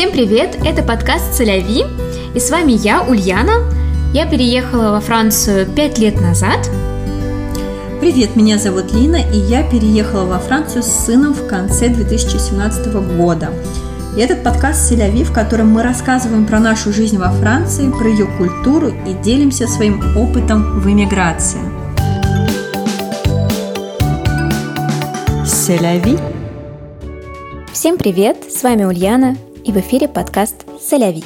Всем привет! Это подкаст «Соляви» и с вами я, Ульяна. Я переехала во Францию пять лет назад. Привет, меня зовут Лина, и я переехала во Францию с сыном в конце 2017 года. И этот подкаст «Селяви», в котором мы рассказываем про нашу жизнь во Франции, про ее культуру и делимся своим опытом в эмиграции. Селяви. Всем привет, с вами Ульяна, и в эфире подкаст «Соляви».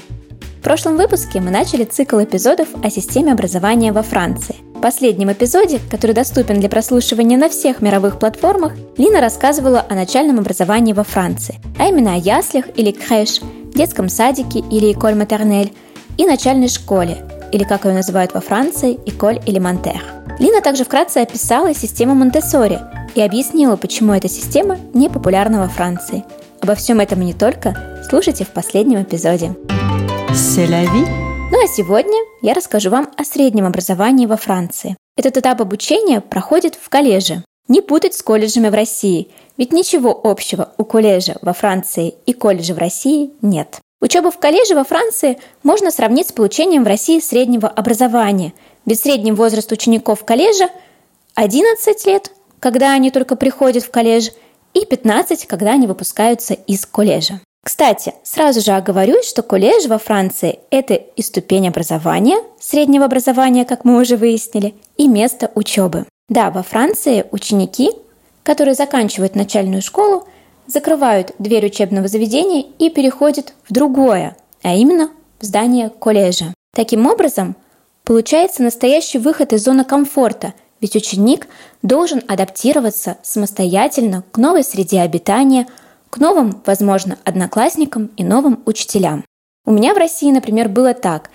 В прошлом выпуске мы начали цикл эпизодов о системе образования во Франции. В последнем эпизоде, который доступен для прослушивания на всех мировых платформах, Лина рассказывала о начальном образовании во Франции, а именно о яслях или крэш, детском садике или эколь матернель и начальной школе, или как ее называют во Франции, эколь элементер. Лина также вкратце описала систему Монтессори и объяснила, почему эта система не популярна во Франции. Обо всем этом и не только слушайте в последнем эпизоде. Ну а сегодня я расскажу вам о среднем образовании во Франции. Этот этап обучения проходит в коллеже. Не путать с колледжами в России, ведь ничего общего у колледжа во Франции и колледжа в России нет. Учебу в коллеже во Франции можно сравнить с получением в России среднего образования, ведь средний возраст учеников колледжа 11 лет, когда они только приходят в колледж, и 15, когда они выпускаются из колледжа. Кстати, сразу же оговорюсь, что колледж во Франции – это и ступень образования, среднего образования, как мы уже выяснили, и место учебы. Да, во Франции ученики, которые заканчивают начальную школу, закрывают дверь учебного заведения и переходят в другое, а именно в здание колледжа. Таким образом, получается настоящий выход из зоны комфорта, ведь ученик должен адаптироваться самостоятельно к новой среде обитания – к новым, возможно, одноклассникам и новым учителям. У меня в России, например, было так.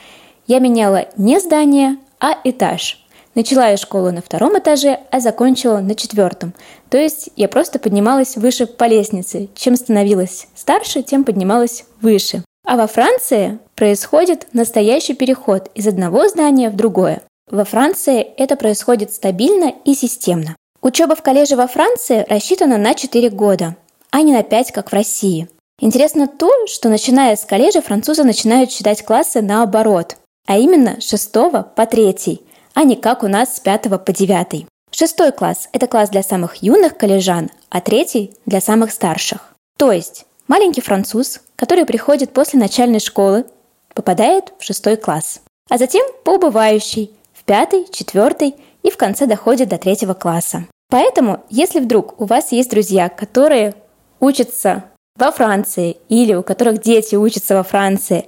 Я меняла не здание, а этаж. Начала я школу на втором этаже, а закончила на четвертом. То есть я просто поднималась выше по лестнице. Чем становилась старше, тем поднималась выше. А во Франции происходит настоящий переход из одного здания в другое. Во Франции это происходит стабильно и системно. Учеба в коллеже во Франции рассчитана на 4 года а не на 5, как в России. Интересно то, что начиная с колледжа французы начинают считать классы наоборот, а именно с 6 по 3, а не как у нас с 5 по 9. Шестой класс – это класс для самых юных коллежан, а третий – для самых старших. То есть маленький француз, который приходит после начальной школы, попадает в шестой класс, а затем по убывающей – в пятый, четвертый и в конце доходит до третьего класса. Поэтому, если вдруг у вас есть друзья, которые учатся во Франции или у которых дети учатся во Франции,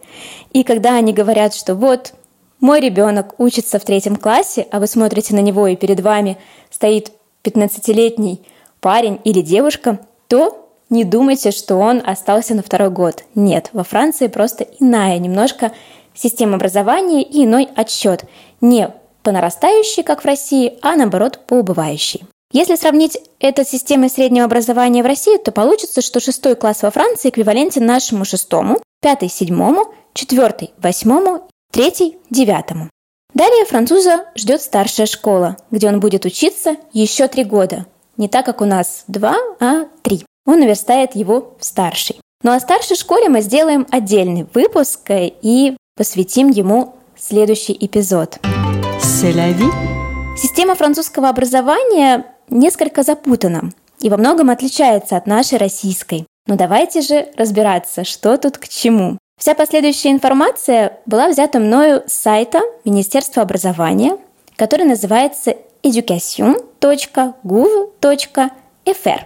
и когда они говорят, что вот мой ребенок учится в третьем классе, а вы смотрите на него и перед вами стоит 15-летний парень или девушка, то не думайте, что он остался на второй год. Нет, во Франции просто иная немножко система образования и иной отсчет. Не по нарастающей, как в России, а наоборот по убывающей. Если сравнить это с системой среднего образования в России, то получится, что шестой класс во Франции эквивалентен нашему шестому, пятый – седьмому, четвертый – восьмому, третий – девятому. Далее француза ждет старшая школа, где он будет учиться еще три года. Не так, как у нас два, а три. Он наверстает его в старший. Ну а старшей школе мы сделаем отдельный выпуск и посвятим ему следующий эпизод. Система французского образования несколько запутанном и во многом отличается от нашей российской. Но давайте же разбираться, что тут к чему. Вся последующая информация была взята мною с сайта Министерства образования, который называется education.gouv.fr.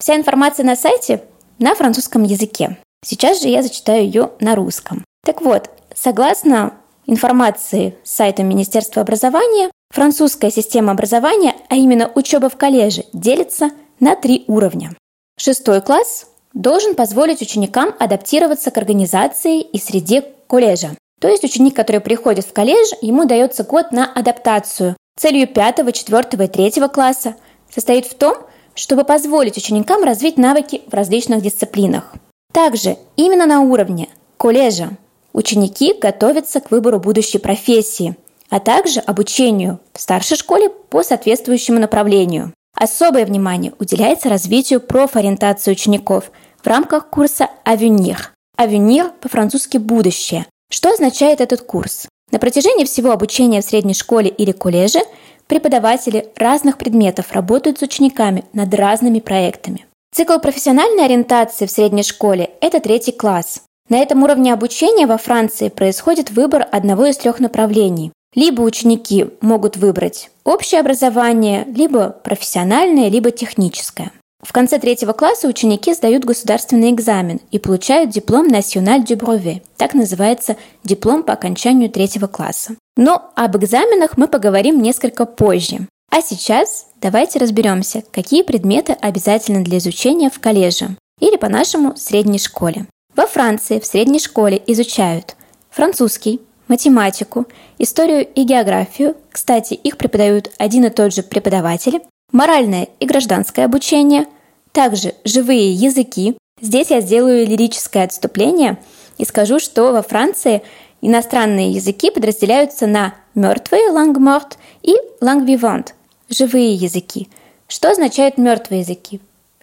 Вся информация на сайте на французском языке. Сейчас же я зачитаю ее на русском. Так вот, согласно информации с сайта Министерства образования, Французская система образования, а именно учеба в коллеже, делится на три уровня. Шестой класс должен позволить ученикам адаптироваться к организации и среде колледжа. То есть ученик, который приходит в колледж, ему дается год на адаптацию. Целью пятого, четвертого и третьего класса состоит в том, чтобы позволить ученикам развить навыки в различных дисциплинах. Также именно на уровне колледжа ученики готовятся к выбору будущей профессии – а также обучению в старшей школе по соответствующему направлению. Особое внимание уделяется развитию профориентации учеников в рамках курса «Авюнир». «Avenir» по-французски «будущее». Что означает этот курс? На протяжении всего обучения в средней школе или коллеже преподаватели разных предметов работают с учениками над разными проектами. Цикл профессиональной ориентации в средней школе – это третий класс. На этом уровне обучения во Франции происходит выбор одного из трех направлений. Либо ученики могут выбрать общее образование, либо профессиональное, либо техническое. В конце третьего класса ученики сдают государственный экзамен и получают диплом du Brevet. Так называется диплом по окончанию третьего класса. Но об экзаменах мы поговорим несколько позже. А сейчас давайте разберемся, какие предметы обязательны для изучения в колледже или по-нашему средней школе. Во Франции в средней школе изучают французский, математику, историю и географию. Кстати, их преподают один и тот же преподаватель моральное и гражданское обучение, также живые языки. Здесь я сделаю лирическое отступление и скажу, что во Франции иностранные языки подразделяются на мертвые morte и vivante – живые языки. Что означают мертвые языки?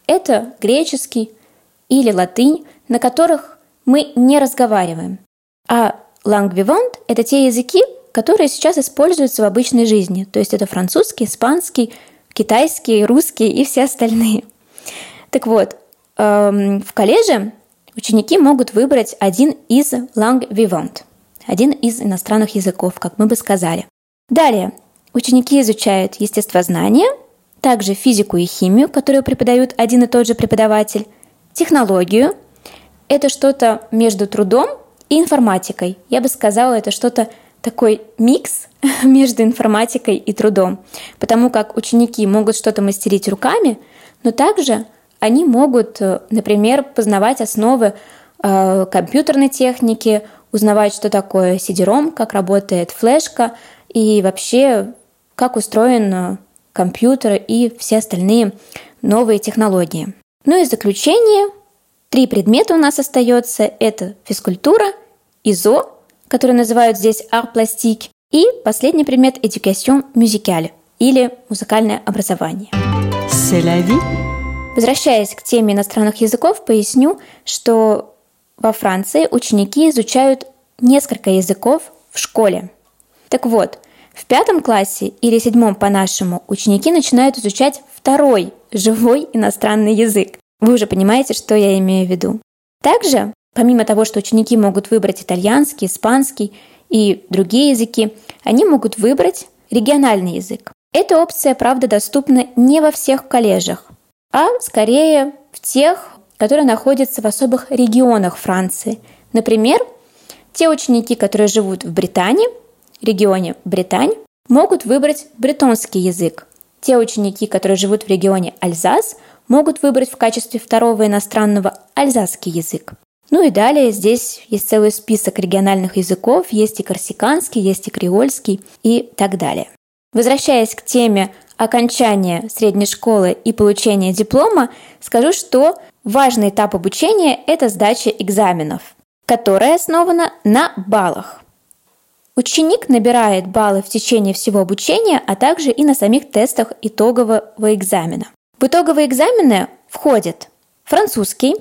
Это греческий или латынь, на которых мы не разговариваем. А vivante – это те языки, которые сейчас используются в обычной жизни. То есть это французский, испанский, китайский, русский и все остальные. Так вот, эм, в коллеже ученики могут выбрать один из langue vivant, один из иностранных языков, как мы бы сказали. Далее, ученики изучают естествознание, также физику и химию, которую преподают один и тот же преподаватель, технологию. Это что-то между трудом и информатикой. Я бы сказала, это что-то такой микс между информатикой и трудом, потому как ученики могут что-то мастерить руками, но также они могут, э, например, познавать основы э, компьютерной техники, узнавать, что такое CD-ROM, как работает флешка и вообще, как устроен э, компьютер и все остальные новые технологии. Ну и заключение, три предмета у нас остается. Это физкультура, ИЗО который называют здесь art пластик, и последний предмет education musicale или музыкальное образование. Возвращаясь к теме иностранных языков, поясню, что во Франции ученики изучают несколько языков в школе. Так вот, в пятом классе или седьмом по-нашему ученики начинают изучать второй живой иностранный язык. Вы уже понимаете, что я имею в виду. Также Помимо того, что ученики могут выбрать итальянский, испанский и другие языки, они могут выбрать региональный язык. Эта опция, правда, доступна не во всех коллежах, а скорее в тех, которые находятся в особых регионах Франции. Например, те ученики, которые живут в Британии, регионе Британь, могут выбрать бретонский язык. Те ученики, которые живут в регионе Альзас, могут выбрать в качестве второго иностранного альзасский язык. Ну и далее здесь есть целый список региональных языков, есть и корсиканский, есть и креольский и так далее. Возвращаясь к теме окончания средней школы и получения диплома, скажу, что важный этап обучения – это сдача экзаменов, которая основана на баллах. Ученик набирает баллы в течение всего обучения, а также и на самих тестах итогового экзамена. В итоговые экзамены входят французский,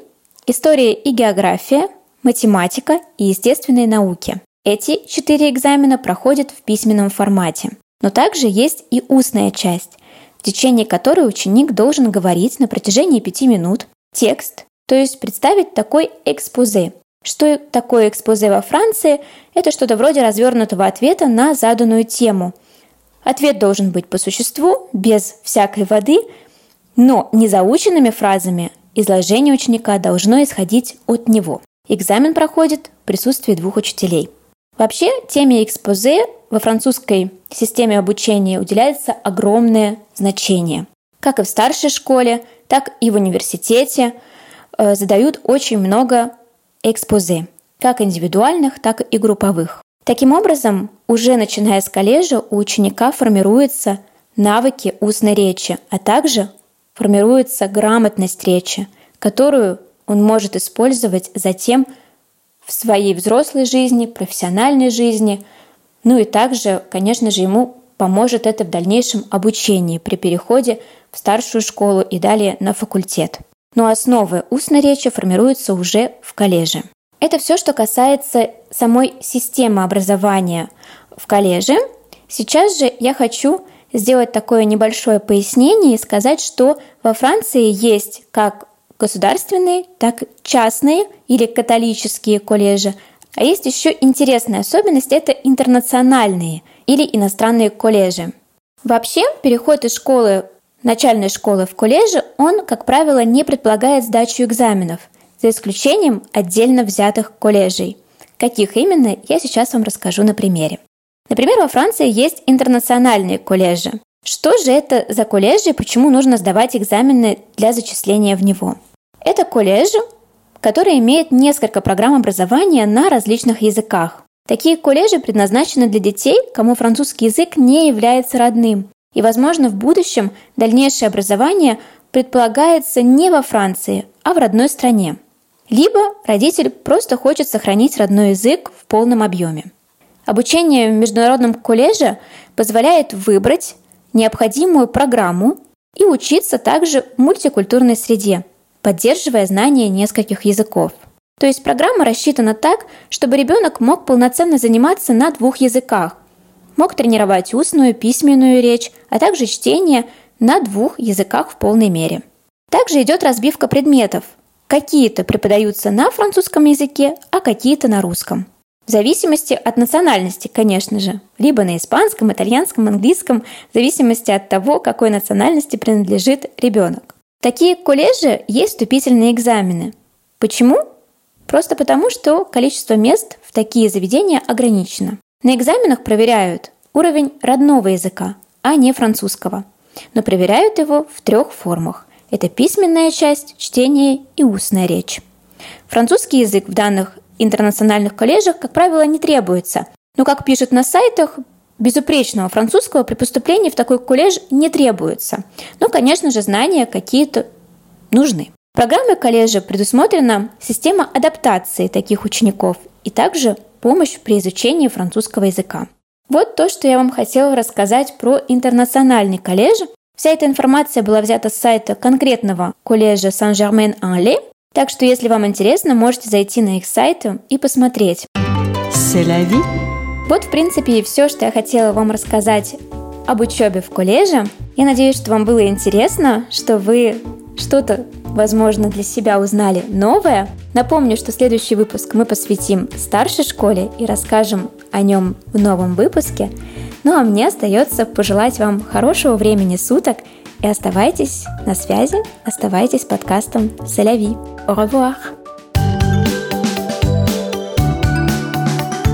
история и география, математика и естественные науки. Эти четыре экзамена проходят в письменном формате. Но также есть и устная часть, в течение которой ученик должен говорить на протяжении пяти минут текст, то есть представить такой экспозе. Что такое экспозе во Франции? Это что-то вроде развернутого ответа на заданную тему. Ответ должен быть по существу, без всякой воды, но не заученными фразами, Изложение ученика должно исходить от него. Экзамен проходит в присутствии двух учителей. Вообще, теме экспозе во французской системе обучения уделяется огромное значение. Как и в старшей школе, так и в университете э, задают очень много экспозе, как индивидуальных, так и групповых. Таким образом, уже начиная с колледжа у ученика формируются навыки устной речи, а также формируется грамотность речи, которую он может использовать затем в своей взрослой жизни, профессиональной жизни. Ну и также, конечно же, ему поможет это в дальнейшем обучении при переходе в старшую школу и далее на факультет. Но основы устной речи формируются уже в коллеже. Это все, что касается самой системы образования в коллеже. Сейчас же я хочу сделать такое небольшое пояснение и сказать, что во Франции есть как государственные, так и частные или католические колледжи. А есть еще интересная особенность – это интернациональные или иностранные колледжи. Вообще, переход из школы, начальной школы в колледжи, он, как правило, не предполагает сдачу экзаменов, за исключением отдельно взятых колледжей. Каких именно, я сейчас вам расскажу на примере. Например, во Франции есть интернациональные колледжи. Что же это за колледжи и почему нужно сдавать экзамены для зачисления в него? Это колледжи, которые имеют несколько программ образования на различных языках. Такие колледжи предназначены для детей, кому французский язык не является родным, и, возможно, в будущем дальнейшее образование предполагается не во Франции, а в родной стране. Либо родитель просто хочет сохранить родной язык в полном объеме. Обучение в международном колледже позволяет выбрать необходимую программу и учиться также в мультикультурной среде, поддерживая знание нескольких языков. То есть программа рассчитана так, чтобы ребенок мог полноценно заниматься на двух языках, мог тренировать устную, письменную речь, а также чтение на двух языках в полной мере. Также идет разбивка предметов. Какие-то преподаются на французском языке, а какие-то на русском. В зависимости от национальности, конечно же. Либо на испанском, итальянском, английском, в зависимости от того, какой национальности принадлежит ребенок. Такие колледжи есть вступительные экзамены. Почему? Просто потому, что количество мест в такие заведения ограничено. На экзаменах проверяют уровень родного языка, а не французского. Но проверяют его в трех формах. Это письменная часть, чтение и устная речь. Французский язык в данных интернациональных колледжах, как правило, не требуется. Но, как пишут на сайтах, безупречного французского при поступлении в такой колледж не требуется. Но, конечно же, знания какие-то нужны. В программе колледжа предусмотрена система адаптации таких учеников и также помощь при изучении французского языка. Вот то, что я вам хотела рассказать про интернациональный колледж. Вся эта информация была взята с сайта конкретного колледжа Сан-Жермен-Ан-Ле, так что, если вам интересно, можете зайти на их сайт и посмотреть. Вот, в принципе, и все, что я хотела вам рассказать об учебе в колледже. Я надеюсь, что вам было интересно, что вы что-то, возможно, для себя узнали новое. Напомню, что следующий выпуск мы посвятим старшей школе и расскажем о нем в новом выпуске. Ну а мне остается пожелать вам хорошего времени суток и оставайтесь на связи, оставайтесь подкастом «Соляви». Au revoir.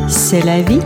C'est la vie